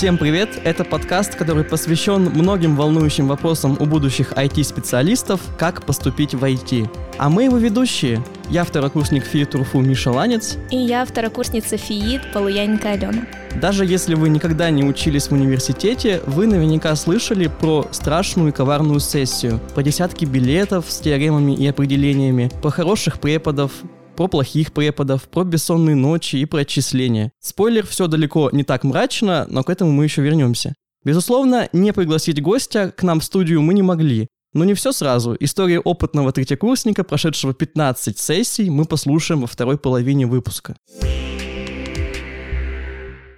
Всем привет! Это подкаст, который посвящен многим волнующим вопросам у будущих IT-специалистов, как поступить в IT. А мы его ведущие. Я второкурсник ФИИ ТУРФУ Миша Ланец. И я второкурсница ФИИТ Полуяненко Алена. Даже если вы никогда не учились в университете, вы наверняка слышали про страшную и коварную сессию, про десятки билетов с теоремами и определениями, про хороших преподов, про плохих преподов, про бессонные ночи и про отчисления. Спойлер, все далеко не так мрачно, но к этому мы еще вернемся. Безусловно, не пригласить гостя к нам в студию мы не могли. Но не все сразу. Историю опытного третьекурсника, прошедшего 15 сессий, мы послушаем во второй половине выпуска.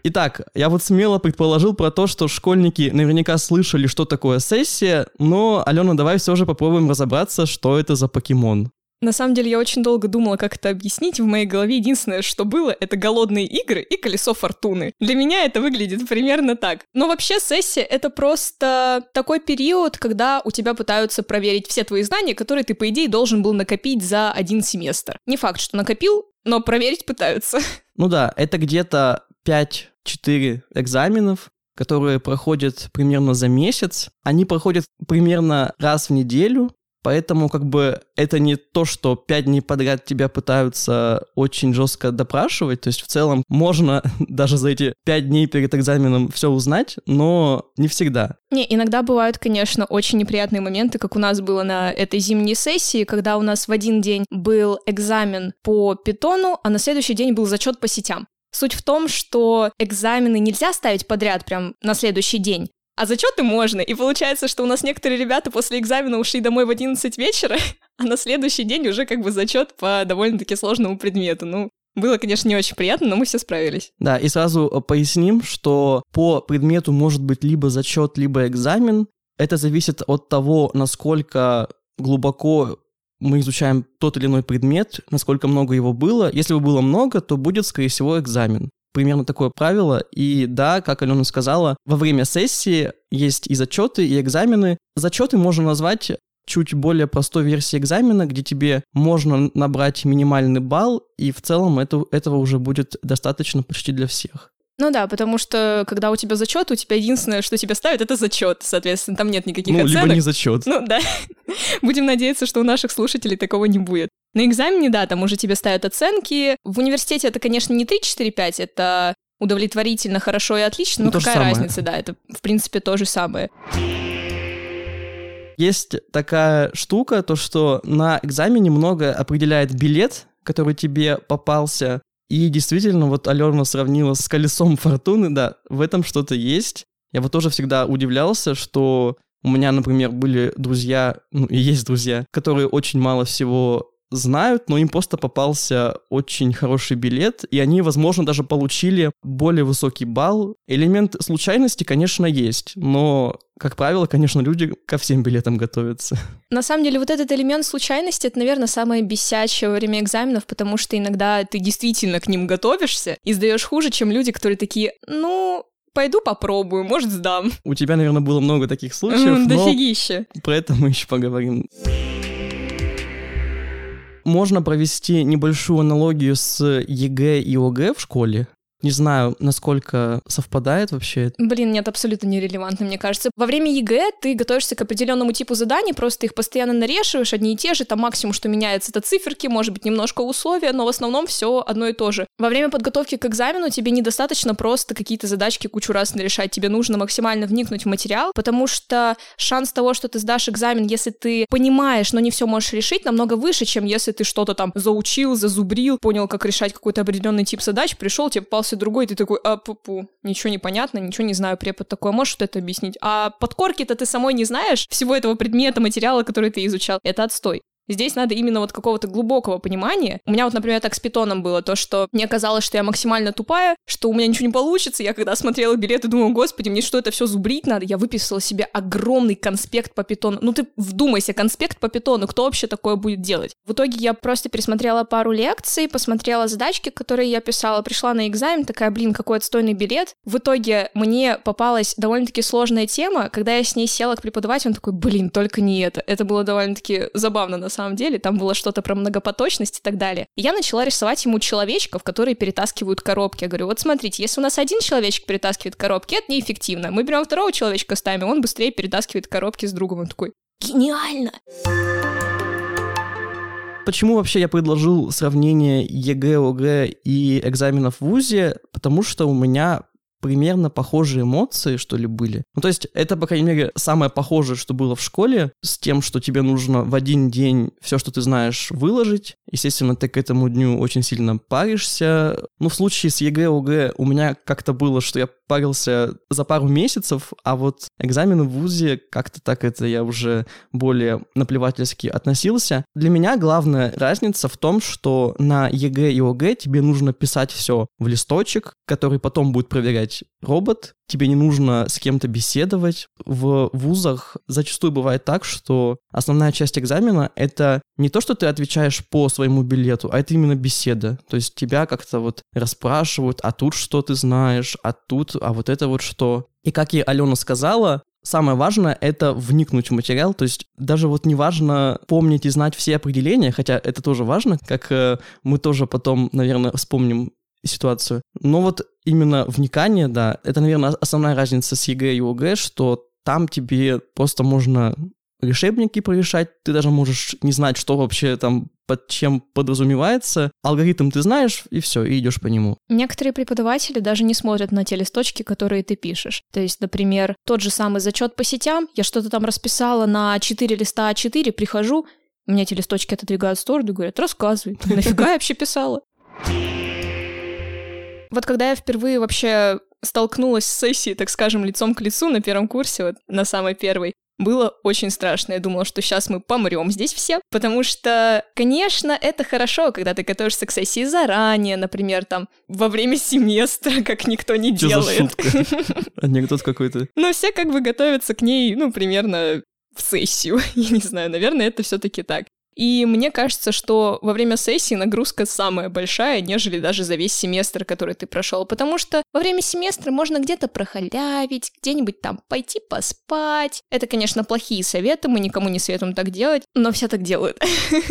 Итак, я вот смело предположил про то, что школьники наверняка слышали, что такое сессия, но, Алена, давай все же попробуем разобраться, что это за покемон. На самом деле, я очень долго думала, как это объяснить. В моей голове единственное, что было, это голодные игры и колесо фортуны. Для меня это выглядит примерно так. Но вообще сессия — это просто такой период, когда у тебя пытаются проверить все твои знания, которые ты, по идее, должен был накопить за один семестр. Не факт, что накопил, но проверить пытаются. Ну да, это где-то 5-4 экзаменов, которые проходят примерно за месяц. Они проходят примерно раз в неделю, Поэтому как бы это не то, что пять дней подряд тебя пытаются очень жестко допрашивать. То есть в целом можно даже за эти пять дней перед экзаменом все узнать, но не всегда. Не, иногда бывают, конечно, очень неприятные моменты, как у нас было на этой зимней сессии, когда у нас в один день был экзамен по питону, а на следующий день был зачет по сетям. Суть в том, что экзамены нельзя ставить подряд прям на следующий день. А зачеты можно. И получается, что у нас некоторые ребята после экзамена ушли домой в 11 вечера, а на следующий день уже как бы зачет по довольно-таки сложному предмету. Ну, было, конечно, не очень приятно, но мы все справились. Да, и сразу э, поясним, что по предмету может быть либо зачет, либо экзамен. Это зависит от того, насколько глубоко мы изучаем тот или иной предмет, насколько много его было. Если его было много, то будет, скорее всего, экзамен примерно такое правило. И да, как Алена сказала, во время сессии есть и зачеты, и экзамены. Зачеты можно назвать чуть более простой версией экзамена, где тебе можно набрать минимальный балл, и в целом это, этого уже будет достаточно почти для всех. Ну да, потому что когда у тебя зачет, у тебя единственное, что тебя ставят, это зачет. Соответственно, там нет никаких ну, оценок. либо не зачет. Ну да. Будем надеяться, что у наших слушателей такого не будет. На экзамене, да, там уже тебе ставят оценки. В университете это, конечно, не 3, 4, 5, это удовлетворительно, хорошо и отлично. Ну, но какая разница, да, это, в принципе, то же самое. Есть такая штука, то что на экзамене много определяет билет, который тебе попался. И действительно, вот Алена сравнила с колесом фортуны, да, в этом что-то есть. Я вот тоже всегда удивлялся, что у меня, например, были друзья, ну и есть друзья, которые очень мало всего знают, но им просто попался очень хороший билет, и они, возможно, даже получили более высокий балл. Элемент случайности, конечно, есть, но, как правило, конечно, люди ко всем билетам готовятся. На самом деле, вот этот элемент случайности, это, наверное, самое бесячее во время экзаменов, потому что иногда ты действительно к ним готовишься и сдаешь хуже, чем люди, которые такие, ну, пойду попробую, может, сдам. У тебя, наверное, было много таких случаев, но дофигища. про это мы еще поговорим можно провести небольшую аналогию с ЕГЭ и ОГЭ в школе. Не знаю, насколько совпадает вообще. Блин, нет, абсолютно нерелевантно, мне кажется. Во время ЕГЭ ты готовишься к определенному типу заданий, просто их постоянно нарешиваешь, одни и те же, там максимум, что меняется, это циферки, может быть, немножко условия, но в основном все одно и то же. Во время подготовки к экзамену тебе недостаточно просто какие-то задачки кучу раз нарешать, тебе нужно максимально вникнуть в материал, потому что шанс того, что ты сдашь экзамен, если ты понимаешь, но не все можешь решить, намного выше, чем если ты что-то там заучил, зазубрил, понял, как решать какой-то определенный тип задач, пришел, тебе попался попался другой, ты такой, а, пу-пу, ничего не понятно, ничего не знаю, препод такой, можешь что-то объяснить? А подкорки-то ты самой не знаешь всего этого предмета, материала, который ты изучал. Это отстой. Здесь надо именно вот какого-то глубокого понимания. У меня вот, например, так с питоном было, то, что мне казалось, что я максимально тупая, что у меня ничего не получится. Я когда смотрела билеты, думала, господи, мне что, это все зубрить надо? Я выписала себе огромный конспект по питону. Ну ты вдумайся, конспект по питону, кто вообще такое будет делать? В итоге я просто пересмотрела пару лекций, посмотрела задачки, которые я писала, пришла на экзамен, такая, блин, какой отстойный билет. В итоге мне попалась довольно-таки сложная тема, когда я с ней села к преподавателю, он такой, блин, только не это. Это было довольно-таки забавно на самом деле, там было что-то про многопоточность и так далее. И я начала рисовать ему человечков, которые перетаскивают коробки. Я говорю, вот смотрите, если у нас один человечек перетаскивает коробки, это неэффективно. Мы берем второго человечка, ставим, он быстрее перетаскивает коробки с другом. Он такой, гениально! Почему вообще я предложил сравнение ЕГЭ, ОГЭ и экзаменов в ВУЗе? Потому что у меня примерно похожие эмоции, что ли, были. Ну, то есть это, по крайней мере, самое похожее, что было в школе, с тем, что тебе нужно в один день все, что ты знаешь, выложить. Естественно, ты к этому дню очень сильно паришься. Ну, в случае с ЕГЭ, ОГЭ у меня как-то было, что я парился за пару месяцев, а вот экзамены в ВУЗе как-то так это я уже более наплевательски относился. Для меня главная разница в том, что на ЕГЭ и ОГЭ тебе нужно писать все в листочек, который потом будет проверять робот, тебе не нужно с кем-то беседовать. В вузах зачастую бывает так, что основная часть экзамена — это не то, что ты отвечаешь по своему билету, а это именно беседа. То есть тебя как-то вот расспрашивают, а тут что ты знаешь, а тут, а вот это вот что. И как и Алена сказала, Самое важное — это вникнуть в материал, то есть даже вот не важно помнить и знать все определения, хотя это тоже важно, как э, мы тоже потом, наверное, вспомним ситуацию. Но вот именно вникание, да, это, наверное, основная разница с ЕГЭ и ОГЭ, что там тебе просто можно решебники порешать, ты даже можешь не знать, что вообще там под чем подразумевается. Алгоритм ты знаешь, и все, и идешь по нему. Некоторые преподаватели даже не смотрят на те листочки, которые ты пишешь. То есть, например, тот же самый зачет по сетям, я что-то там расписала на 4 листа А4, прихожу, у меня эти листочки отодвигают в сторону и говорят, рассказывай, нафига я вообще писала? Вот когда я впервые вообще столкнулась с сессией, так скажем, лицом к лицу на первом курсе, вот на самой первой, было очень страшно. Я думала, что сейчас мы помрем здесь все, потому что, конечно, это хорошо, когда ты готовишься к сессии заранее, например, там, во время семестра, как никто не Что делает. за шутка? Анекдот какой-то. Но все как бы готовятся к ней, ну, примерно в сессию. Я не знаю, наверное, это все-таки так. И мне кажется, что во время сессии нагрузка самая большая, нежели даже за весь семестр, который ты прошел. Потому что во время семестра можно где-то прохалявить, где-нибудь там пойти поспать. Это, конечно, плохие советы, мы никому не советуем так делать, но все так делают.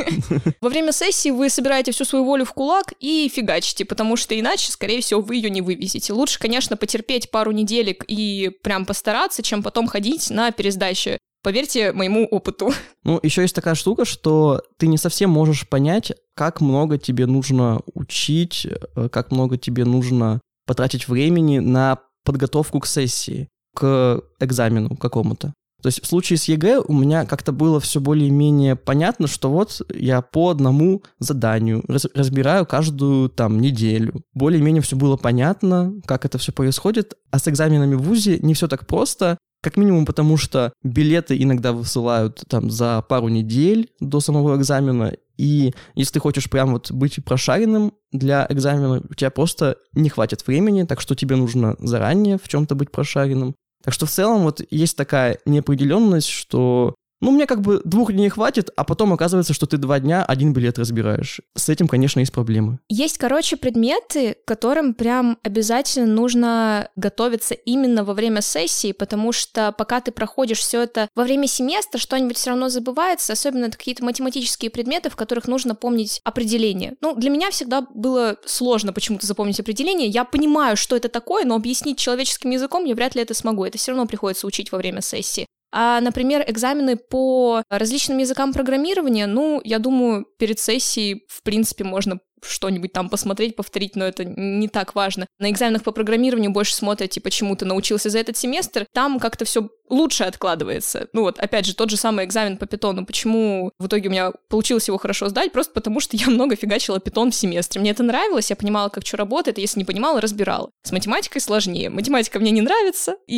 Во время сессии вы собираете всю свою волю в кулак и фигачите, потому что иначе, скорее всего, вы ее не вывезете. Лучше, конечно, потерпеть пару неделек и прям постараться, чем потом ходить на пересдачу. Поверьте моему опыту. Ну, еще есть такая штука, что ты не совсем можешь понять, как много тебе нужно учить, э, как много тебе нужно потратить времени на подготовку к сессии, к экзамену какому-то. То есть в случае с ЕГЭ у меня как-то было все более-менее понятно, что вот я по одному заданию раз- разбираю каждую там неделю. Более-менее все было понятно, как это все происходит. А с экзаменами в ВУЗе не все так просто. Как минимум потому, что билеты иногда высылают там за пару недель до самого экзамена, и если ты хочешь прям вот быть прошаренным для экзамена, у тебя просто не хватит времени, так что тебе нужно заранее в чем-то быть прошаренным. Так что в целом вот есть такая неопределенность, что ну, мне как бы двух дней хватит, а потом оказывается, что ты два дня один билет разбираешь. С этим, конечно, есть проблемы. Есть, короче, предметы, которым прям обязательно нужно готовиться именно во время сессии, потому что пока ты проходишь все это во время семестра, что-нибудь все равно забывается, особенно это какие-то математические предметы, в которых нужно помнить определение. Ну, для меня всегда было сложно почему-то запомнить определение. Я понимаю, что это такое, но объяснить человеческим языком я вряд ли это смогу. Это все равно приходится учить во время сессии. А, например, экзамены по различным языкам программирования, ну, я думаю, перед сессией, в принципе, можно что-нибудь там посмотреть, повторить, но это не так важно. На экзаменах по программированию больше смотрят, типа, чему ты научился за этот семестр, там как-то все лучше откладывается. Ну вот, опять же, тот же самый экзамен по питону. Почему в итоге у меня получилось его хорошо сдать? Просто потому, что я много фигачила питон в семестре. Мне это нравилось, я понимала, как что работает, если не понимала, разбирала. С математикой сложнее. Математика мне не нравится, и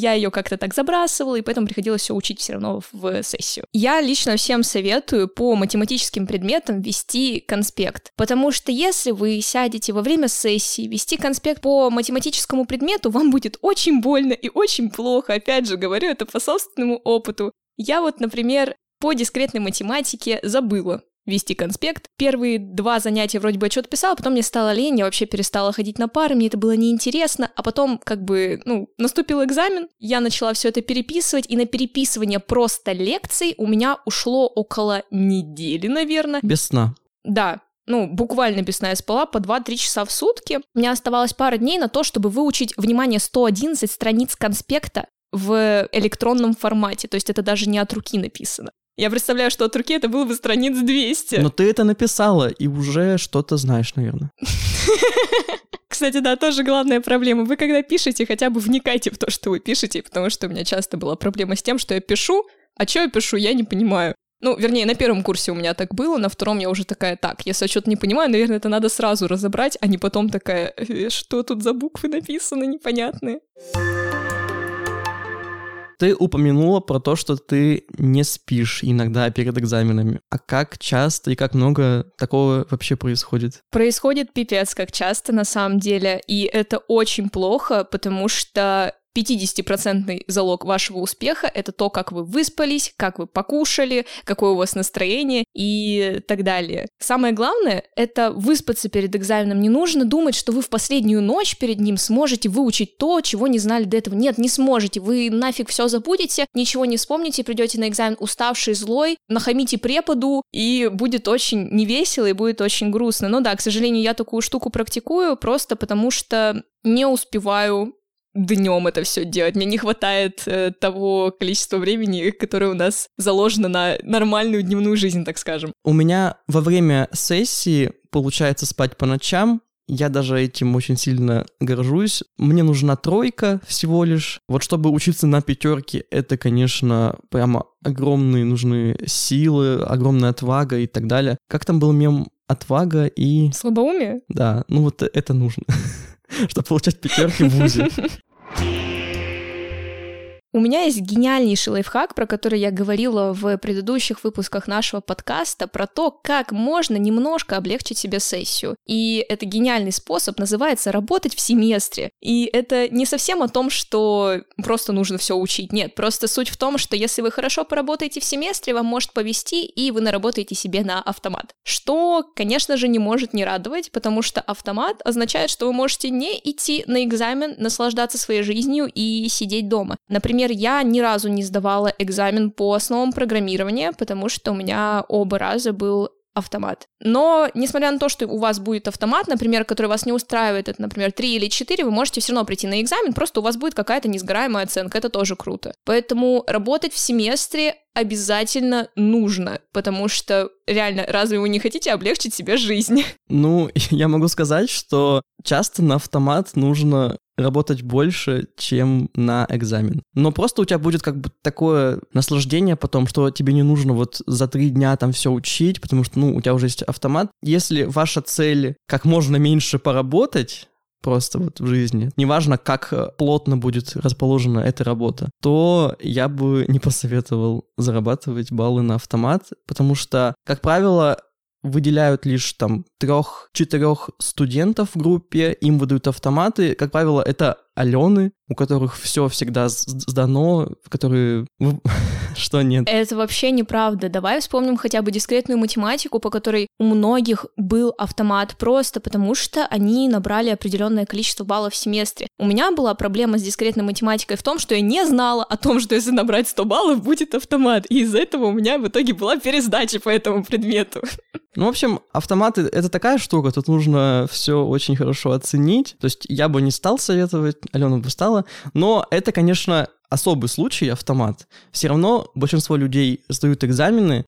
я ее как-то так забрасывала, и поэтому приходилось все учить все равно в сессию. Я лично всем советую по математическим предметам вести конспект, потому что если вы сядете во время сессии вести конспект по математическому предмету, вам будет очень больно и очень плохо. Опять же, говорю это по собственному опыту. Я вот, например, по дискретной математике забыла вести конспект. Первые два занятия вроде бы что-то писала, потом мне стало лень, я вообще перестала ходить на пары, мне это было неинтересно, а потом как бы, ну, наступил экзамен, я начала все это переписывать, и на переписывание просто лекций у меня ушло около недели, наверное. Без сна. Да, ну, буквально без сна я спала по 2-3 часа в сутки. У меня оставалось пара дней на то, чтобы выучить, внимание, 111 страниц конспекта в электронном формате, то есть это даже не от руки написано. Я представляю, что от руки это было бы страниц 200. Но ты это написала и уже что-то знаешь, наверное. Кстати, да, тоже главная проблема. Вы когда пишете, хотя бы вникайте в то, что вы пишете, потому что у меня часто была проблема с тем, что я пишу, а что я пишу, я не понимаю. Ну, вернее, на первом курсе у меня так было, на втором я уже такая, так, если я что-то не понимаю, наверное, это надо сразу разобрать, а не потом такая, «Э, что тут за буквы написаны непонятные. Ты упомянула про то, что ты не спишь иногда перед экзаменами. А как часто и как много такого вообще происходит? Происходит пипец как часто на самом деле, и это очень плохо, потому что 50% залог вашего успеха — это то, как вы выспались, как вы покушали, какое у вас настроение и так далее. Самое главное — это выспаться перед экзаменом. Не нужно думать, что вы в последнюю ночь перед ним сможете выучить то, чего не знали до этого. Нет, не сможете. Вы нафиг все забудете, ничего не вспомните, придете на экзамен уставший, злой, нахамите преподу, и будет очень невесело и будет очень грустно. Но да, к сожалению, я такую штуку практикую просто потому, что не успеваю днем это все делать. Мне не хватает э, того количества времени, которое у нас заложено на нормальную дневную жизнь, так скажем. У меня во время сессии получается спать по ночам. Я даже этим очень сильно горжусь. Мне нужна тройка всего лишь. Вот чтобы учиться на пятерке, это, конечно, прямо огромные нужны силы, огромная отвага и так далее. Как там был мем отвага и... Слабоумие? Да, ну вот это нужно чтобы получать пятерки в ВУЗе. У меня есть гениальнейший лайфхак, про который я говорила в предыдущих выпусках нашего подкаста, про то, как можно немножко облегчить себе сессию. И это гениальный способ называется работать в семестре. И это не совсем о том, что просто нужно все учить. Нет, просто суть в том, что если вы хорошо поработаете в семестре, вам может повести, и вы наработаете себе на автомат. Что, конечно же, не может не радовать, потому что автомат означает, что вы можете не идти на экзамен, наслаждаться своей жизнью и сидеть дома. Например, Например, я ни разу не сдавала экзамен по основам программирования, потому что у меня оба раза был автомат. Но, несмотря на то, что у вас будет автомат, например, который вас не устраивает, это, например, 3 или 4, вы можете все равно прийти на экзамен, просто у вас будет какая-то несгораемая оценка, это тоже круто. Поэтому работать в семестре обязательно нужно, потому что реально, разве вы не хотите облегчить себе жизнь? Ну, я могу сказать, что часто на автомат нужно работать больше, чем на экзамен. Но просто у тебя будет как бы такое наслаждение потом, что тебе не нужно вот за три дня там все учить, потому что, ну, у тебя уже есть автомат. Если ваша цель как можно меньше поработать, просто вот в жизни, неважно, как плотно будет расположена эта работа, то я бы не посоветовал зарабатывать баллы на автомат, потому что, как правило, выделяют лишь там трех-четырех студентов в группе, им выдают автоматы. Как правило, это Алены, у которых все всегда сдано, которые... Что нет? Это вообще неправда. Давай вспомним хотя бы дискретную математику, по которой у многих был автомат просто потому, что они набрали определенное количество баллов в семестре. У меня была проблема с дискретной математикой в том, что я не знала о том, что если набрать 100 баллов, будет автомат. И из-за этого у меня в итоге была пересдача по этому предмету. Ну, в общем, автоматы — это такая штука, тут нужно все очень хорошо оценить. То есть я бы не стал советовать, Алена бы стала, но это, конечно, особый случай, автомат. Все равно большинство людей сдают экзамены,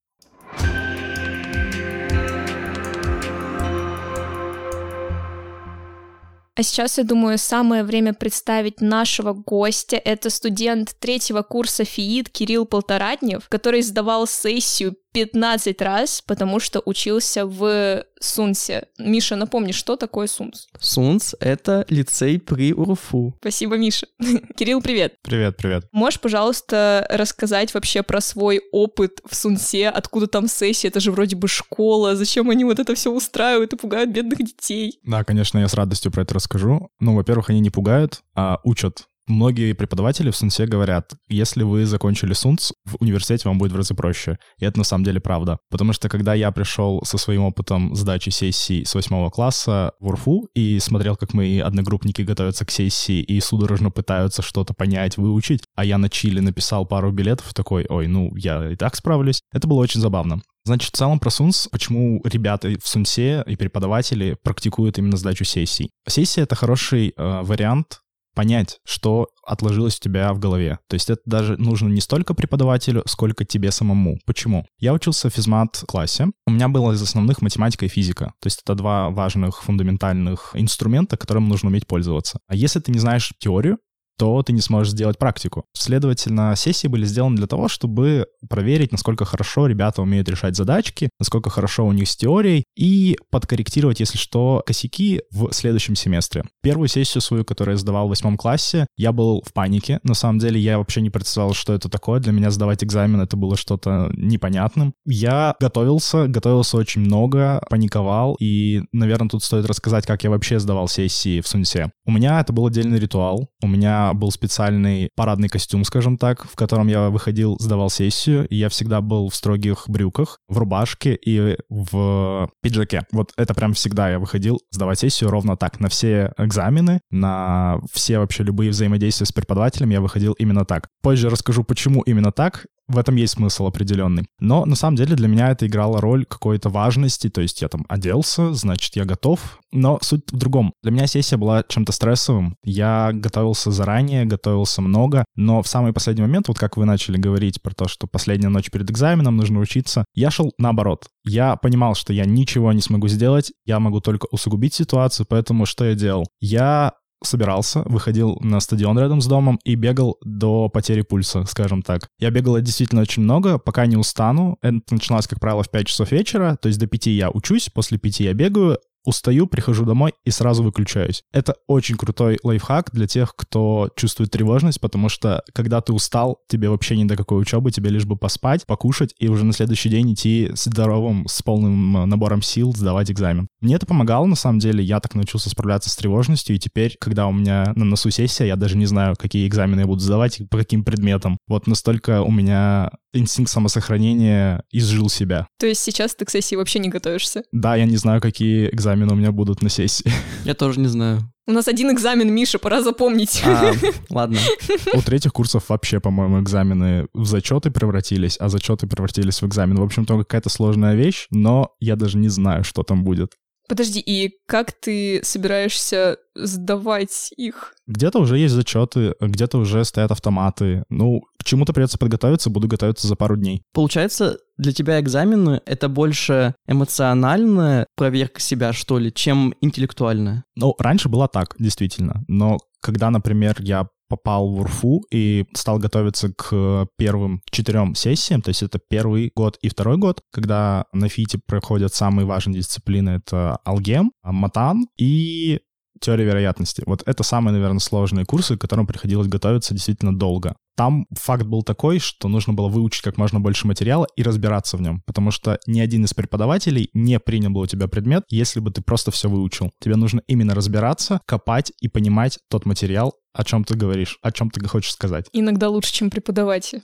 А сейчас, я думаю, самое время представить нашего гостя. Это студент третьего курса ФИИД Кирилл Полторатнев, который сдавал сессию 15 раз, потому что учился в Сунсе. Миша, напомни, что такое Сунс? Сунс — это лицей при УРФУ. Спасибо, Миша. Кирилл, привет. Привет, привет. Можешь, пожалуйста, рассказать вообще про свой опыт в Сунсе? Откуда там сессия? Это же вроде бы школа. Зачем они вот это все устраивают и пугают бедных детей? Да, конечно, я с радостью про это расскажу. Ну, во-первых, они не пугают, а учат Многие преподаватели в Сунсе говорят, если вы закончили Сунс, в университете вам будет в разы проще. И это на самом деле правда. Потому что когда я пришел со своим опытом сдачи сессий с восьмого класса в УРФУ и смотрел, как мои одногруппники готовятся к сессии и судорожно пытаются что-то понять, выучить, а я на Чили написал пару билетов такой, ой, ну, я и так справлюсь. Это было очень забавно. Значит, в целом про Сунс, почему ребята в Сунсе и преподаватели практикуют именно сдачу сессий. Сессия — это хороший э, вариант понять, что отложилось у тебя в голове. То есть это даже нужно не столько преподавателю, сколько тебе самому. Почему? Я учился в физмат-классе. У меня было из основных математика и физика. То есть это два важных фундаментальных инструмента, которым нужно уметь пользоваться. А если ты не знаешь теорию, то ты не сможешь сделать практику. Следовательно, сессии были сделаны для того, чтобы проверить, насколько хорошо ребята умеют решать задачки, насколько хорошо у них с теорией, и подкорректировать, если что, косяки в следующем семестре. Первую сессию свою, которую я сдавал в восьмом классе, я был в панике. На самом деле, я вообще не представлял, что это такое. Для меня сдавать экзамен это было что-то непонятным. Я готовился, готовился очень много, паниковал, и, наверное, тут стоит рассказать, как я вообще сдавал сессии в Сунсе. У меня это был отдельный ритуал. У меня был специальный парадный костюм, скажем так, в котором я выходил, сдавал сессию, и я всегда был в строгих брюках, в рубашке и в пиджаке. Вот это прям всегда я выходил сдавать сессию ровно так. На все экзамены, на все вообще любые взаимодействия с преподавателем я выходил именно так. Позже расскажу, почему именно так в этом есть смысл определенный. Но на самом деле для меня это играло роль какой-то важности, то есть я там оделся, значит, я готов. Но суть в другом. Для меня сессия была чем-то стрессовым. Я готовился заранее, готовился много, но в самый последний момент, вот как вы начали говорить про то, что последняя ночь перед экзаменом, нужно учиться, я шел наоборот. Я понимал, что я ничего не смогу сделать, я могу только усугубить ситуацию, поэтому что я делал? Я собирался, выходил на стадион рядом с домом и бегал до потери пульса, скажем так. Я бегал действительно очень много, пока не устану. Это начиналось, как правило, в 5 часов вечера, то есть до 5 я учусь, после 5 я бегаю, устаю, прихожу домой и сразу выключаюсь. Это очень крутой лайфхак для тех, кто чувствует тревожность, потому что когда ты устал, тебе вообще не до какой учебы, тебе лишь бы поспать, покушать и уже на следующий день идти здоровым, с полным набором сил сдавать экзамен. Мне это помогало, на самом деле, я так научился справляться с тревожностью, и теперь, когда у меня на носу сессия, я даже не знаю, какие экзамены я буду сдавать, по каким предметам. Вот настолько у меня инстинкт самосохранения изжил себя. То есть сейчас ты к сессии вообще не готовишься? Да, я не знаю, какие экзамены у меня будут на сессии. Я тоже не знаю. У нас один экзамен, Миша, пора запомнить. А, ладно. У третьих курсов вообще, по-моему, экзамены в зачеты превратились, а зачеты превратились в экзамен. В общем-то, какая-то сложная вещь, но я даже не знаю, что там будет. Подожди, и как ты собираешься сдавать их? Где-то уже есть зачеты, где-то уже стоят автоматы. Ну, к чему-то придется подготовиться, буду готовиться за пару дней. Получается, для тебя экзамены — это больше эмоциональная проверка себя, что ли, чем интеллектуальная? Ну, раньше было так, действительно. Но когда, например, я попал в УРФУ и стал готовиться к первым четырем сессиям, то есть это первый год и второй год, когда на ФИТе проходят самые важные дисциплины, это алгем, матан и теория вероятности. Вот это самые, наверное, сложные курсы, к которым приходилось готовиться действительно долго. Там факт был такой, что нужно было выучить как можно больше материала и разбираться в нем, потому что ни один из преподавателей не принял бы у тебя предмет, если бы ты просто все выучил. Тебе нужно именно разбираться, копать и понимать тот материал, о чем ты говоришь, о чем ты хочешь сказать. Иногда лучше, чем преподаватель.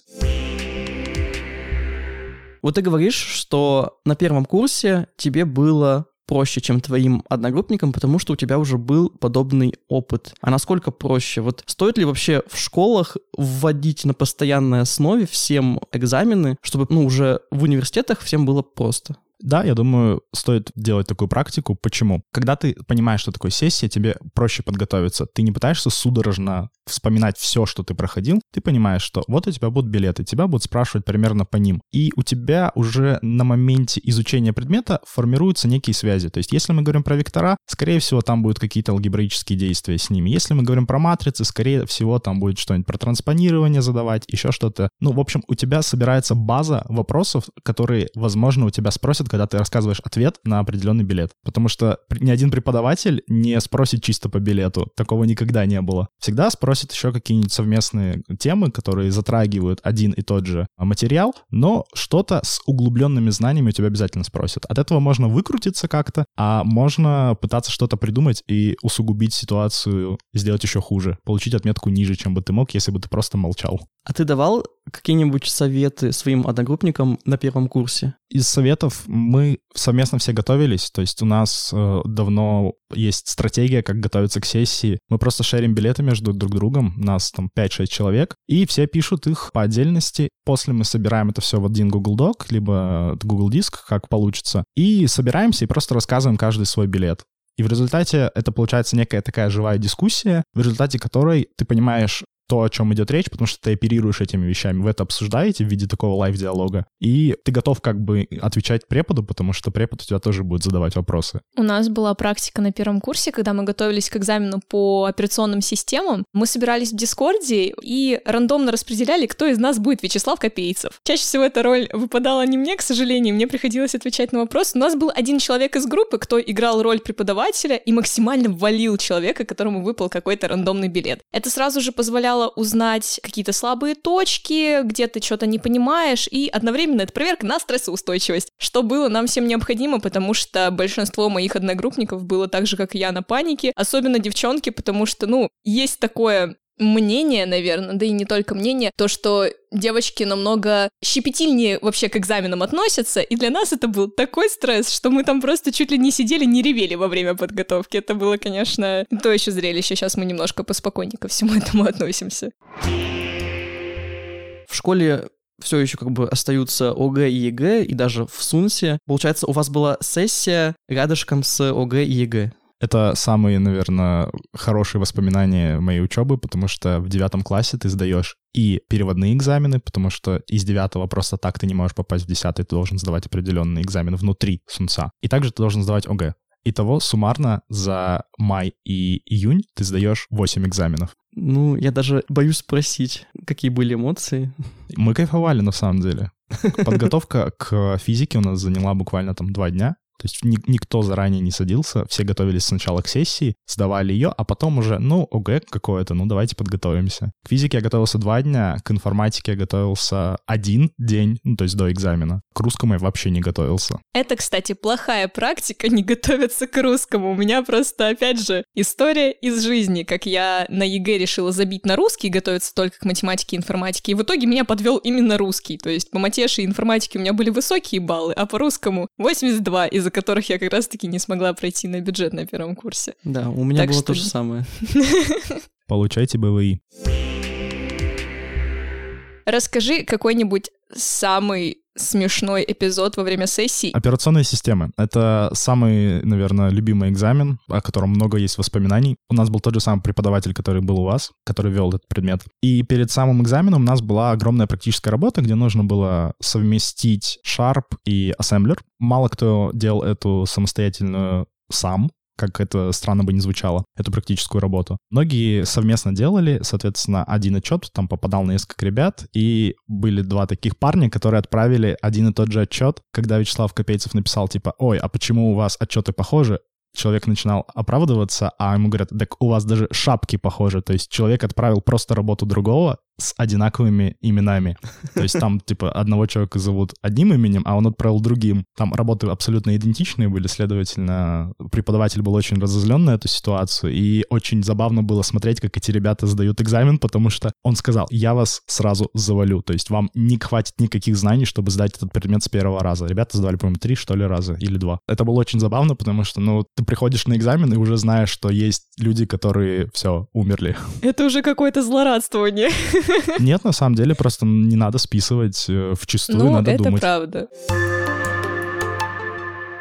Вот ты говоришь, что на первом курсе тебе было проще, чем твоим одногруппникам, потому что у тебя уже был подобный опыт. А насколько проще? Вот стоит ли вообще в школах вводить на постоянной основе всем экзамены, чтобы, ну, уже в университетах всем было просто? Да, я думаю, стоит делать такую практику. Почему? Когда ты понимаешь, что такое сессия, тебе проще подготовиться. Ты не пытаешься судорожно вспоминать все, что ты проходил. Ты понимаешь, что вот у тебя будут билеты, тебя будут спрашивать примерно по ним. И у тебя уже на моменте изучения предмета формируются некие связи. То есть, если мы говорим про вектора, скорее всего, там будут какие-то алгебраические действия с ними. Если мы говорим про матрицы, скорее всего, там будет что-нибудь про транспонирование задавать, еще что-то. Ну, в общем, у тебя собирается база вопросов, которые, возможно, у тебя спросят, когда ты рассказываешь ответ на определенный билет. Потому что ни один преподаватель не спросит чисто по билету. Такого никогда не было. Всегда спросит еще какие-нибудь совместные темы, которые затрагивают один и тот же материал, но что-то с углубленными знаниями у тебя обязательно спросят. От этого можно выкрутиться как-то, а можно пытаться что-то придумать и усугубить ситуацию, сделать еще хуже, получить отметку ниже, чем бы ты мог, если бы ты просто молчал. А ты давал какие-нибудь советы своим одногруппникам на первом курсе? Из советов мы совместно все готовились, то есть у нас э, давно есть стратегия, как готовиться к сессии. Мы просто шерим билеты между друг другом, нас там 5-6 человек, и все пишут их по отдельности. После мы собираем это все в один Google Doc, либо Google Диск, как получится, и собираемся и просто рассказываем каждый свой билет. И в результате это получается некая такая живая дискуссия, в результате которой ты понимаешь, то, о чем идет речь, потому что ты оперируешь этими вещами. Вы это обсуждаете в виде такого лайв-диалога, и ты готов как бы отвечать преподу, потому что препод у тебя тоже будет задавать вопросы. У нас была практика на первом курсе, когда мы готовились к экзамену по операционным системам. Мы собирались в Дискорде и рандомно распределяли, кто из нас будет Вячеслав Копейцев. Чаще всего эта роль выпадала не мне, к сожалению, мне приходилось отвечать на вопросы. У нас был один человек из группы, кто играл роль преподавателя и максимально валил человека, которому выпал какой-то рандомный билет. Это сразу же позволяло позволяло узнать какие-то слабые точки, где ты что-то не понимаешь, и одновременно это проверка на стрессоустойчивость, что было нам всем необходимо, потому что большинство моих одногруппников было так же, как и я, на панике, особенно девчонки, потому что, ну, есть такое мнение, наверное, да и не только мнение, то, что девочки намного щепетильнее вообще к экзаменам относятся, и для нас это был такой стресс, что мы там просто чуть ли не сидели, не ревели во время подготовки. Это было, конечно, то еще зрелище. Сейчас мы немножко поспокойнее ко всему этому относимся. В школе все еще как бы остаются ОГЭ и ЕГЭ, и даже в СУНЦе. Получается, у вас была сессия рядышком с ОГЭ и ЕГЭ. Это самые, наверное, хорошие воспоминания моей учебы, потому что в девятом классе ты сдаешь и переводные экзамены, потому что из девятого просто так ты не можешь попасть в десятый, ты должен сдавать определенный экзамен внутри СУНЦа. И также ты должен сдавать ОГЭ. Итого суммарно за май и июнь ты сдаешь 8 экзаменов. Ну, я даже боюсь спросить, какие были эмоции. Мы кайфовали на самом деле. Подготовка к физике у нас заняла буквально там два дня. То есть ни, никто заранее не садился, все готовились сначала к сессии, сдавали ее, а потом уже, ну, ОГЭ какое-то, ну, давайте подготовимся. К физике я готовился два дня, к информатике я готовился один день, ну, то есть до экзамена. К русскому я вообще не готовился. Это, кстати, плохая практика, не готовиться к русскому. У меня просто, опять же, история из жизни, как я на ЕГЭ решила забить на русский, готовиться только к математике и информатике, и в итоге меня подвел именно русский. То есть по матеше и информатике у меня были высокие баллы, а по русскому 82 из из-за которых я как раз-таки не смогла пройти на бюджет на первом курсе. Да, у меня так было что... то же самое. Получайте БВИ. Расскажи какой-нибудь самый смешной эпизод во время сессии. Операционные системы. Это самый, наверное, любимый экзамен, о котором много есть воспоминаний. У нас был тот же самый преподаватель, который был у вас, который вел этот предмет. И перед самым экзаменом у нас была огромная практическая работа, где нужно было совместить Sharp и Assembler. Мало кто делал эту самостоятельную сам, как это странно бы не звучало, эту практическую работу. Многие совместно делали, соответственно, один отчет там попадал на несколько ребят, и были два таких парня, которые отправили один и тот же отчет, когда Вячеслав Копейцев написал типа, ой, а почему у вас отчеты похожи? человек начинал оправдываться, а ему говорят, так у вас даже шапки похожи. То есть человек отправил просто работу другого, с одинаковыми именами. То есть там, типа, одного человека зовут одним именем, а он отправил другим. Там работы абсолютно идентичные были, следовательно, преподаватель был очень разозлен на эту ситуацию, и очень забавно было смотреть, как эти ребята сдают экзамен, потому что он сказал, я вас сразу завалю, то есть вам не хватит никаких знаний, чтобы сдать этот предмет с первого раза. Ребята сдавали, по-моему, три, что ли, раза или два. Это было очень забавно, потому что, ну, ты приходишь на экзамен и уже знаешь, что есть люди, которые все, умерли. Это уже какое-то злорадствование. Нет, на самом деле, просто не надо списывать э, в чистую, ну, надо это думать. правда.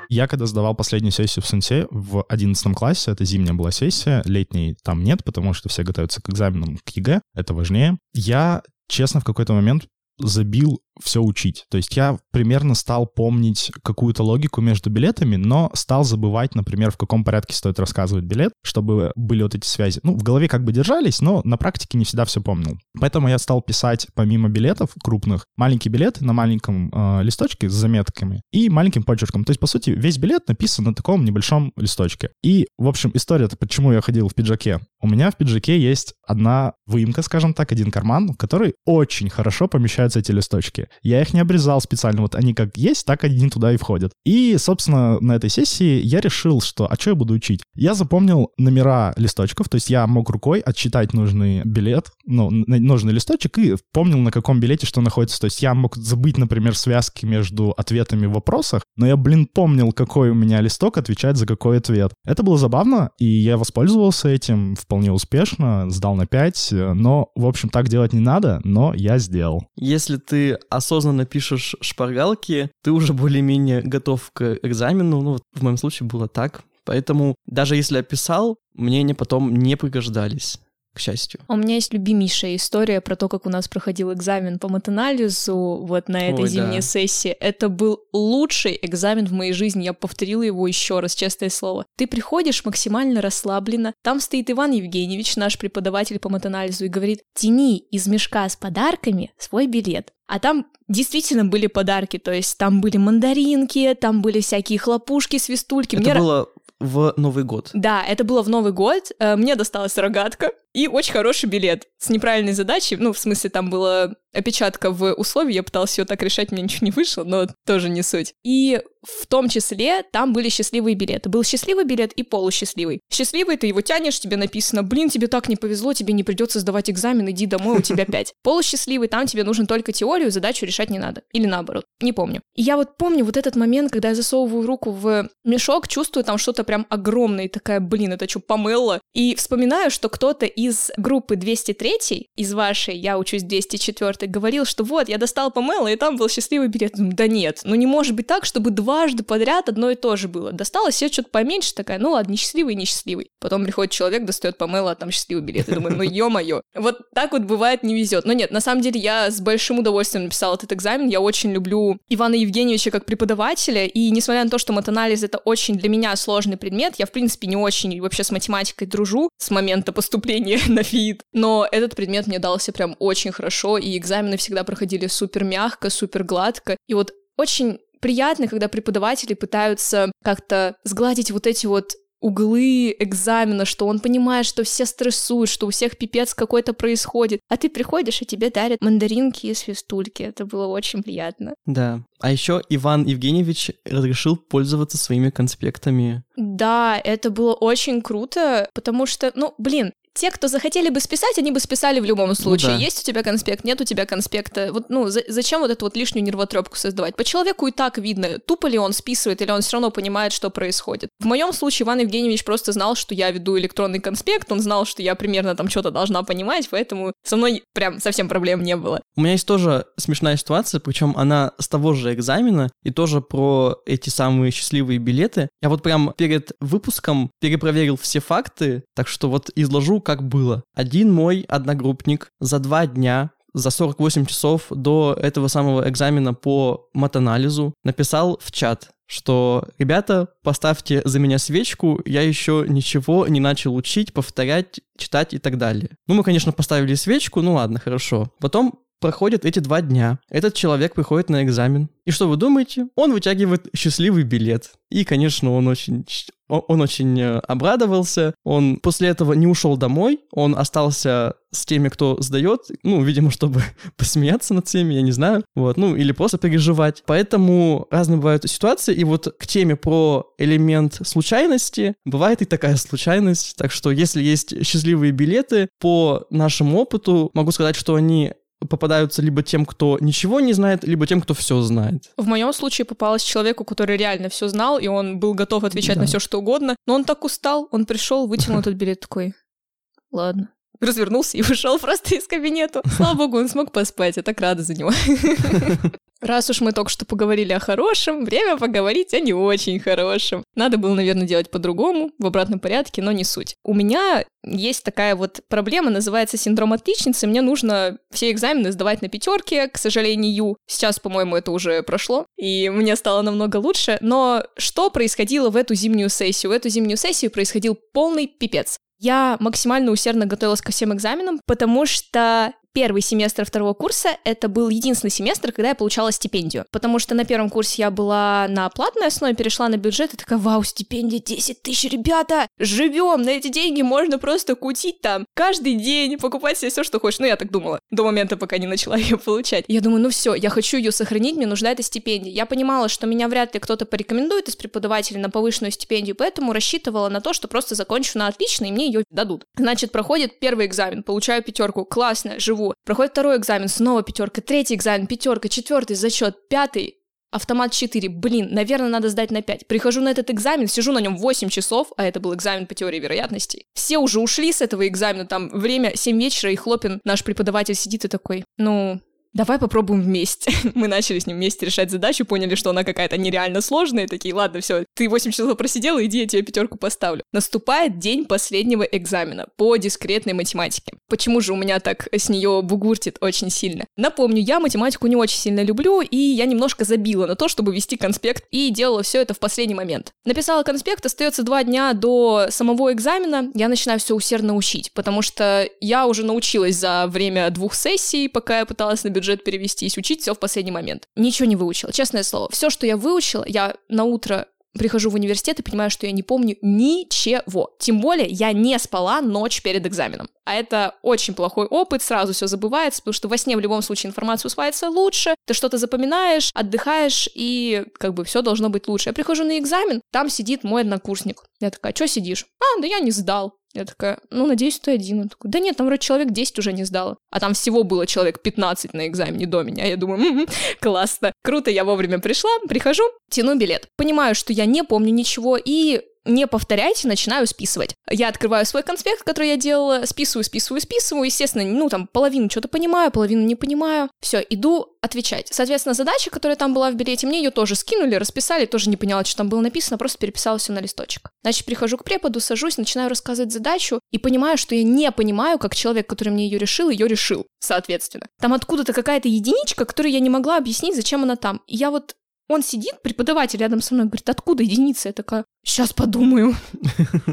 Я когда сдавал последнюю сессию в СУНЦе в 11 классе, это зимняя была сессия, летней там нет, потому что все готовятся к экзаменам к ЕГЭ, это важнее. Я, честно, в какой-то момент забил все учить. То есть я примерно стал помнить какую-то логику между билетами, но стал забывать, например, в каком порядке стоит рассказывать билет, чтобы были вот эти связи. Ну, в голове как бы держались, но на практике не всегда все помнил. Поэтому я стал писать помимо билетов крупных, маленькие билеты на маленьком э, листочке с заметками и маленьким почерком. То есть, по сути, весь билет написан на таком небольшом листочке. И, в общем, история-то, почему я ходил в пиджаке. У меня в пиджаке есть одна выемка, скажем так, один карман, который очень хорошо помещаются эти листочки. Я их не обрезал специально, вот они как есть, так они туда и входят. И, собственно, на этой сессии я решил, что, а что я буду учить? Я запомнил номера листочков, то есть я мог рукой отчитать нужный билет, ну, нужный листочек и помнил, на каком билете что находится. То есть я мог забыть, например, связки между ответами в вопросах, но я, блин, помнил, какой у меня листок отвечает за какой ответ. Это было забавно, и я воспользовался этим вполне успешно, сдал на 5, но, в общем, так делать не надо, но я сделал. Если ты осознанно пишешь шпаргалки, ты уже более-менее готов к экзамену, ну, вот в моем случае было так, Поэтому даже если я писал, мне они потом не пригождались к счастью. У меня есть любимейшая история про то, как у нас проходил экзамен по матанализу вот на этой Ой, зимней да. сессии. Это был лучший экзамен в моей жизни. Я повторила его еще раз, честное слово. Ты приходишь максимально расслабленно. Там стоит Иван Евгеньевич, наш преподаватель по матанализу, и говорит, тяни из мешка с подарками свой билет. А там действительно были подарки, то есть там были мандаринки, там были всякие хлопушки, свистульки. Это Мне... было в Новый год. Да, это было в Новый год. Э, мне досталась рогатка и очень хороший билет с неправильной задачей. Ну, в смысле, там была опечатка в условии, я пыталась ее так решать, мне ничего не вышло, но тоже не суть. И в том числе там были счастливые билеты. Был счастливый билет и полусчастливый. Счастливый, ты его тянешь, тебе написано, блин, тебе так не повезло, тебе не придется сдавать экзамен, иди домой, у тебя пять. Полусчастливый, там тебе нужно только теорию, задачу решать не надо. Или наоборот, не помню. И я вот помню вот этот момент, когда я засовываю руку в мешок, чувствую там что-то прям огромное, и такая, блин, это что, помыло? И вспоминаю, что кто-то из группы 203, из вашей, я учусь 204, говорил, что вот, я достал помело, и там был счастливый билет. Да нет, ну не может быть так, чтобы дважды подряд одно и то же было. Достала себе что-то поменьше, такая, ну ладно, несчастливый, несчастливый. Потом приходит человек, достает помело, а там счастливый билет. И думаю, ну ё-моё. Вот так вот бывает, не везет. Но нет, на самом деле я с большим удовольствием написала этот экзамен. Я очень люблю Ивана Евгеньевича как преподавателя, и несмотря на то, что матанализ — это очень для меня сложный предмет, я, в принципе, не очень вообще с математикой дружу с момента поступления на ФИИД, но этот предмет мне дался прям очень хорошо, и экзамены всегда проходили супер мягко, супер гладко. И вот очень приятно, когда преподаватели пытаются как-то сгладить вот эти вот углы экзамена, что он понимает, что все стрессуют, что у всех пипец какой-то происходит. А ты приходишь, и тебе дарят мандаринки и свистульки. Это было очень приятно. Да. А еще Иван Евгеньевич разрешил пользоваться своими конспектами. Да, это было очень круто, потому что, ну, блин, те, кто захотели бы списать, они бы списали в любом случае. Ну, да. Есть у тебя конспект, нет у тебя конспекта. Вот, ну, за, зачем вот эту вот лишнюю нервотрепку создавать? По человеку и так видно, тупо ли он списывает, или он все равно понимает, что происходит. В моем случае Иван Евгеньевич просто знал, что я веду электронный конспект, он знал, что я примерно там что-то должна понимать, поэтому со мной прям совсем проблем не было. У меня есть тоже смешная ситуация, причем она с того же экзамена, и тоже про эти самые счастливые билеты. Я вот прям перед выпуском перепроверил все факты, так что вот изложу как было. Один мой одногруппник за два дня за 48 часов до этого самого экзамена по матанализу написал в чат, что «Ребята, поставьте за меня свечку, я еще ничего не начал учить, повторять, читать и так далее». Ну, мы, конечно, поставили свечку, ну ладно, хорошо. Потом проходят эти два дня. Этот человек приходит на экзамен. И что вы думаете? Он вытягивает счастливый билет. И, конечно, он очень, он очень э, обрадовался. Он после этого не ушел домой. Он остался с теми, кто сдает. Ну, видимо, чтобы посмеяться над всеми, я не знаю. Вот, ну, или просто переживать. Поэтому разные бывают ситуации. И вот к теме про элемент случайности бывает и такая случайность. Так что, если есть счастливые билеты, по нашему опыту могу сказать, что они попадаются либо тем, кто ничего не знает, либо тем, кто все знает. В моем случае попалось человеку, который реально все знал, и он был готов отвечать да. на все, что угодно, но он так устал, он пришел, вытянул этот билет такой. Ладно. Развернулся и вышел просто из кабинета. Слава богу, он смог поспать, я так рада за него. Раз уж мы только что поговорили о хорошем, время поговорить о не очень хорошем. Надо было, наверное, делать по-другому, в обратном порядке, но не суть. У меня есть такая вот проблема, называется синдром отличницы. Мне нужно все экзамены сдавать на пятерке, к сожалению. Сейчас, по-моему, это уже прошло, и мне стало намного лучше. Но что происходило в эту зимнюю сессию? В эту зимнюю сессию происходил полный пипец. Я максимально усердно готовилась ко всем экзаменам, потому что первый семестр второго курса это был единственный семестр, когда я получала стипендию. Потому что на первом курсе я была на платной основе, перешла на бюджет и такая, вау, стипендия 10 тысяч, ребята, живем, на эти деньги можно просто кутить там каждый день, покупать себе все, что хочешь. Ну, я так думала, до момента, пока не начала ее получать. Я думаю, ну все, я хочу ее сохранить, мне нужна эта стипендия. Я понимала, что меня вряд ли кто-то порекомендует из преподавателей на повышенную стипендию, поэтому рассчитывала на то, что просто закончу на отлично, и мне ее дадут. Значит, проходит первый экзамен, получаю пятерку, классно, живу живу. Проходит второй экзамен, снова пятерка, третий экзамен, пятерка, четвертый зачет, пятый, автомат 4. Блин, наверное, надо сдать на 5. Прихожу на этот экзамен, сижу на нем 8 часов, а это был экзамен по теории вероятностей. Все уже ушли с этого экзамена, там время 7 вечера, и Хлопин, наш преподаватель, сидит и такой, ну, давай попробуем вместе. Мы начали с ним вместе решать задачу, поняли, что она какая-то нереально сложная, такие, ладно, все, ты 8 часов просидела, иди, я тебе пятерку поставлю. Наступает день последнего экзамена по дискретной математике. Почему же у меня так с нее бугуртит очень сильно? Напомню, я математику не очень сильно люблю, и я немножко забила на то, чтобы вести конспект, и делала все это в последний момент. Написала конспект, остается два дня до самого экзамена, я начинаю все усердно учить, потому что я уже научилась за время двух сессий, пока я пыталась на бюджет перевестись, учить все в последний момент. Ничего не выучила, честное слово. Все, что я выучила, я на утро прихожу в университет и понимаю, что я не помню ничего. Тем более я не спала ночь перед экзаменом. А это очень плохой опыт, сразу все забывается, потому что во сне в любом случае информация усваивается лучше, ты что-то запоминаешь, отдыхаешь, и как бы все должно быть лучше. Я прихожу на экзамен, там сидит мой однокурсник. Я такая, что сидишь? А, да я не сдал. Я такая, ну, надеюсь, ты один. Он такой, да нет, там вроде человек 10 уже не сдало. А там всего было человек 15 на экзамене до меня. Я думаю, м-м, классно, круто, я вовремя пришла, прихожу, тяну билет. Понимаю, что я не помню ничего, и не повторяйте, начинаю списывать. Я открываю свой конспект, который я делала, списываю, списываю, списываю. Естественно, ну, там, половину что-то понимаю, половину не понимаю. Все, иду отвечать. Соответственно, задача, которая там была в билете, мне ее тоже скинули, расписали, тоже не поняла, что там было написано, просто переписала все на листочек. Значит, прихожу к преподу, сажусь, начинаю рассказывать задачу и понимаю, что я не понимаю, как человек, который мне ее решил, ее решил, соответственно. Там откуда-то какая-то единичка, которую я не могла объяснить, зачем она там. И я вот он сидит, преподаватель рядом со мной, говорит, откуда единица? Я такая, сейчас подумаю.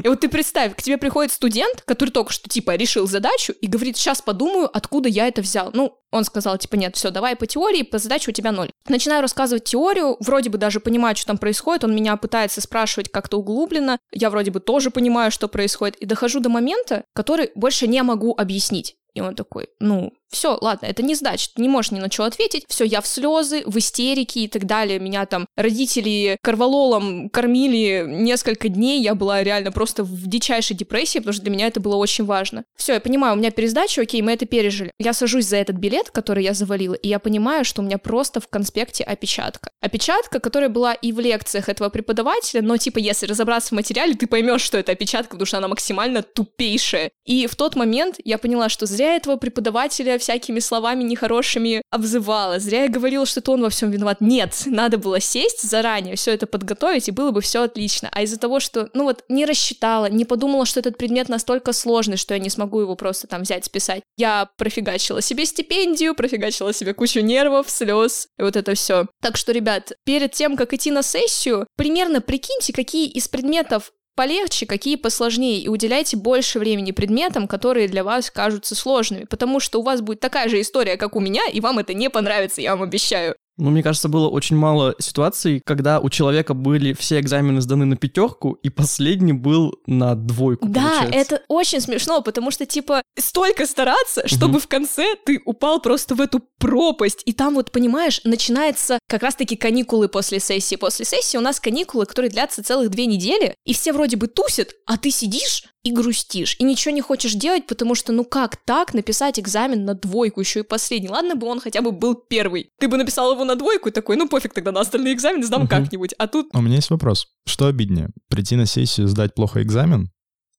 И вот ты представь, к тебе приходит студент, который только что, типа, решил задачу и говорит, сейчас подумаю, откуда я это взял. Ну, он сказал, типа, нет, все, давай по теории, по задаче у тебя ноль. Начинаю рассказывать теорию, вроде бы даже понимаю, что там происходит, он меня пытается спрашивать как-то углубленно, я вроде бы тоже понимаю, что происходит, и дохожу до момента, который больше не могу объяснить. И он такой, ну, все, ладно, это не значит, не можешь ни на что ответить, все, я в слезы, в истерике и так далее. Меня там родители карвалолом кормили несколько дней, я была реально просто в дичайшей депрессии, потому что для меня это было очень важно. Все, я понимаю, у меня пересдача, окей, мы это пережили. Я сажусь за этот билет, который я завалила, и я понимаю, что у меня просто в конспекте опечатка. Опечатка, которая была и в лекциях этого преподавателя, но типа если разобраться в материале, ты поймешь, что это опечатка, потому что она максимально тупейшая. И в тот момент я поняла, что зря этого преподавателя всякими словами нехорошими обзывала. Зря я говорила, что это он во всем виноват. Нет, надо было сесть заранее, все это подготовить, и было бы все отлично. А из-за того, что, ну вот, не рассчитала, не подумала, что этот предмет настолько сложный, что я не смогу его просто там взять, списать, я профигачила себе стипендию, профигачила себе кучу нервов, слез, и вот это все. Так что, ребят, перед тем, как идти на сессию, примерно прикиньте, какие из предметов полегче, какие посложнее, и уделяйте больше времени предметам, которые для вас кажутся сложными, потому что у вас будет такая же история, как у меня, и вам это не понравится, я вам обещаю. Ну, мне кажется, было очень мало ситуаций, когда у человека были все экзамены сданы на пятерку, и последний был на двойку. Да, получается. это очень смешно, потому что, типа, столько стараться, чтобы в конце ты упал просто в эту пропасть. И там вот, понимаешь, начинается как раз-таки каникулы после сессии. После сессии у нас каникулы, которые длятся целых две недели, и все вроде бы тусят, а ты сидишь и грустишь, и ничего не хочешь делать, потому что ну как так написать экзамен на двойку, еще и последний? Ладно бы он хотя бы был первый. Ты бы написал его на двойку и такой, ну пофиг тогда на остальные экзамены сдам угу. как-нибудь. А тут... У меня есть вопрос. Что обиднее? Прийти на сессию, сдать плохо экзамен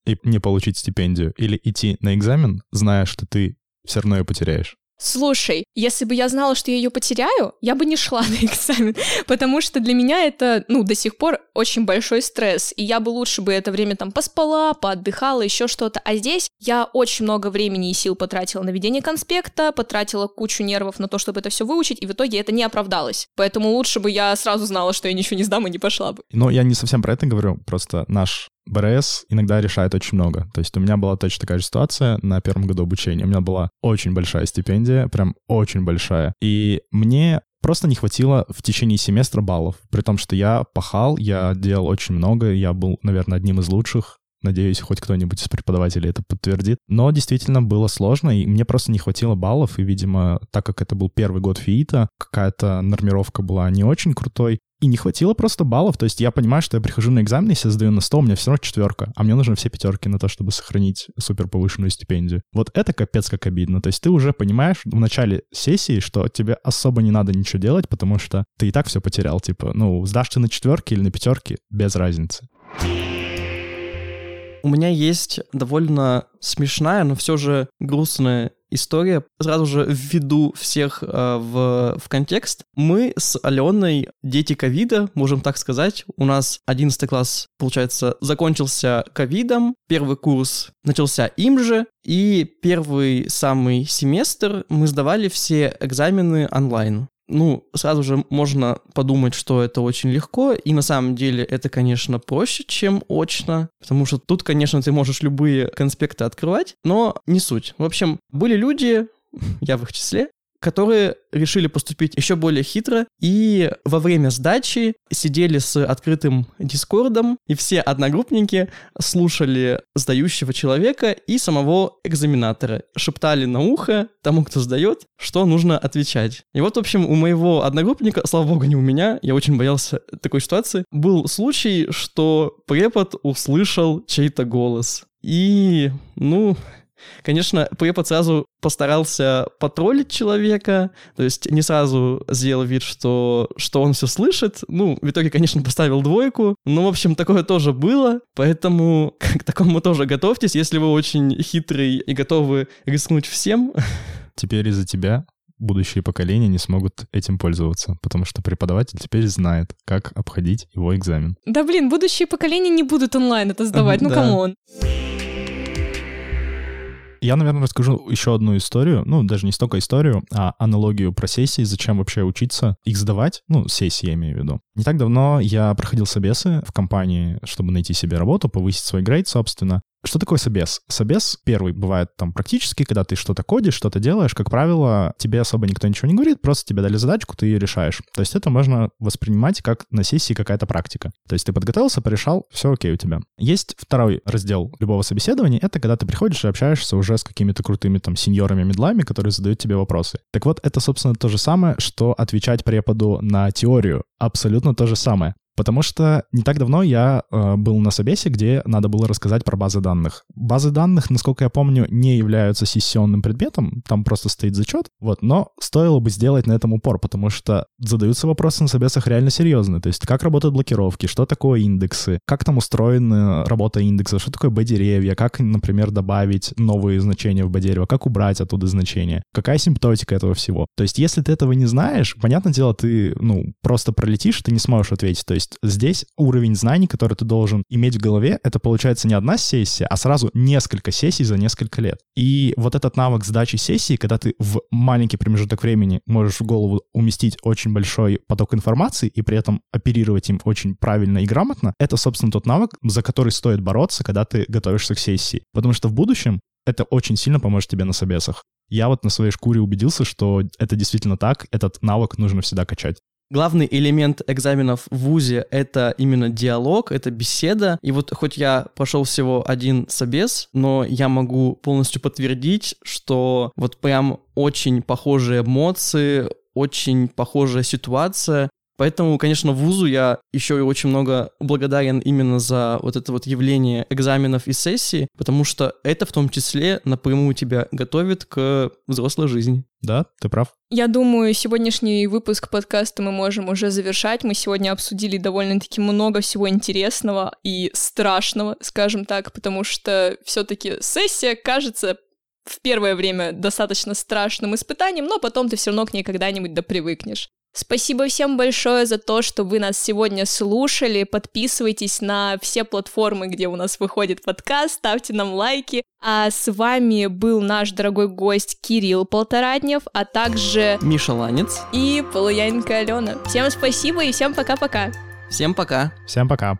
и не получить стипендию, или идти на экзамен, зная, что ты все равно ее потеряешь? Слушай, если бы я знала, что я ее потеряю, я бы не шла на экзамен, потому что для меня это, ну, до сих пор очень большой стресс, и я бы лучше бы это время там поспала, поотдыхала, еще что-то. А здесь я очень много времени и сил потратила на ведение конспекта, потратила кучу нервов на то, чтобы это все выучить, и в итоге это не оправдалось. Поэтому лучше бы я сразу знала, что я ничего не сдам и не пошла бы. Но я не совсем про это говорю, просто наш БРС иногда решает очень много. То есть у меня была точно такая же ситуация на первом году обучения. У меня была очень большая стипендия, прям очень большая. И мне просто не хватило в течение семестра баллов. При том, что я пахал, я делал очень много, я был, наверное, одним из лучших. Надеюсь, хоть кто-нибудь из преподавателей это подтвердит. Но действительно было сложно, и мне просто не хватило баллов, и, видимо, так как это был первый год ФИИТа, какая-то нормировка была не очень крутой, и не хватило просто баллов. То есть я понимаю, что я прихожу на экзамен, если сдаю на 100, у меня все равно четверка, а мне нужны все пятерки на то, чтобы сохранить супер повышенную стипендию. Вот это капец как обидно. То есть ты уже понимаешь в начале сессии, что тебе особо не надо ничего делать, потому что ты и так все потерял. Типа, ну, сдашь ты на четверке или на пятерке, без разницы. У меня есть довольно смешная, но все же грустная история. Сразу же введу всех э, в, в контекст. Мы с Аленой дети ковида, можем так сказать. У нас 11 класс, получается, закончился ковидом. Первый курс начался им же. И первый самый семестр мы сдавали все экзамены онлайн ну, сразу же можно подумать, что это очень легко, и на самом деле это, конечно, проще, чем очно, потому что тут, конечно, ты можешь любые конспекты открывать, но не суть. В общем, были люди, я в их числе, которые решили поступить еще более хитро и во время сдачи сидели с открытым дискордом, и все одногруппники слушали сдающего человека и самого экзаменатора, шептали на ухо тому, кто сдает, что нужно отвечать. И вот, в общем, у моего одногруппника, слава богу, не у меня, я очень боялся такой ситуации, был случай, что препод услышал чей-то голос. И, ну, Конечно, препод сразу постарался потроллить человека, то есть не сразу сделал вид, что, что он все слышит. Ну, в итоге, конечно, поставил двойку. Но, в общем, такое тоже было, поэтому к такому тоже готовьтесь, если вы очень хитрый и готовы рискнуть всем. Теперь из-за тебя будущие поколения не смогут этим пользоваться, потому что преподаватель теперь знает, как обходить его экзамен. Да блин, будущие поколения не будут онлайн это сдавать, ну come on. Да. Я, наверное, расскажу еще одну историю, ну, даже не столько историю, а аналогию про сессии, зачем вообще учиться их сдавать, ну, сессии я имею в виду. Не так давно я проходил собесы в компании, чтобы найти себе работу, повысить свой грейд, собственно. Что такое собес? Собес первый бывает там практически, когда ты что-то кодишь, что-то делаешь, как правило, тебе особо никто ничего не говорит, просто тебе дали задачку, ты ее решаешь. То есть это можно воспринимать как на сессии какая-то практика. То есть ты подготовился, порешал, все окей у тебя. Есть второй раздел любого собеседования, это когда ты приходишь и общаешься уже с какими-то крутыми там сеньорами, медлами, которые задают тебе вопросы. Так вот, это, собственно, то же самое, что отвечать преподу на теорию. Абсолютно то же самое. Потому что не так давно я э, был на собесе, где надо было рассказать про базы данных. Базы данных, насколько я помню, не являются сессионным предметом, там просто стоит зачет, вот, но стоило бы сделать на этом упор, потому что задаются вопросы на собесах реально серьезные, то есть как работают блокировки, что такое индексы, как там устроена работа индекса, что такое B-деревья, как, например, добавить новые значения в B-дерево, как убрать оттуда значения, какая симптотика этого всего. То есть если ты этого не знаешь, понятное дело, ты, ну, просто пролетишь, ты не сможешь ответить, то есть есть здесь уровень знаний, который ты должен иметь в голове, это получается не одна сессия, а сразу несколько сессий за несколько лет. И вот этот навык сдачи сессии, когда ты в маленький промежуток времени можешь в голову уместить очень большой поток информации и при этом оперировать им очень правильно и грамотно, это, собственно, тот навык, за который стоит бороться, когда ты готовишься к сессии. Потому что в будущем это очень сильно поможет тебе на собесах. Я вот на своей шкуре убедился, что это действительно так, этот навык нужно всегда качать. Главный элемент экзаменов в ВУЗе — это именно диалог, это беседа. И вот хоть я прошел всего один собес, но я могу полностью подтвердить, что вот прям очень похожие эмоции, очень похожая ситуация. Поэтому, конечно, вузу я еще и очень много благодарен именно за вот это вот явление экзаменов и сессий, потому что это в том числе напрямую тебя готовит к взрослой жизни. Да, ты прав. Я думаю, сегодняшний выпуск подкаста мы можем уже завершать. Мы сегодня обсудили довольно-таки много всего интересного и страшного, скажем так, потому что все-таки сессия кажется в первое время достаточно страшным испытанием, но потом ты все равно к ней когда-нибудь допривыкнешь. Спасибо всем большое за то, что вы нас сегодня слушали. Подписывайтесь на все платформы, где у нас выходит подкаст, ставьте нам лайки. А с вами был наш дорогой гость Кирилл Полтораднев, а также Миша Ланец и Полуяненко Алена. Всем спасибо и всем пока-пока. Всем пока. Всем пока.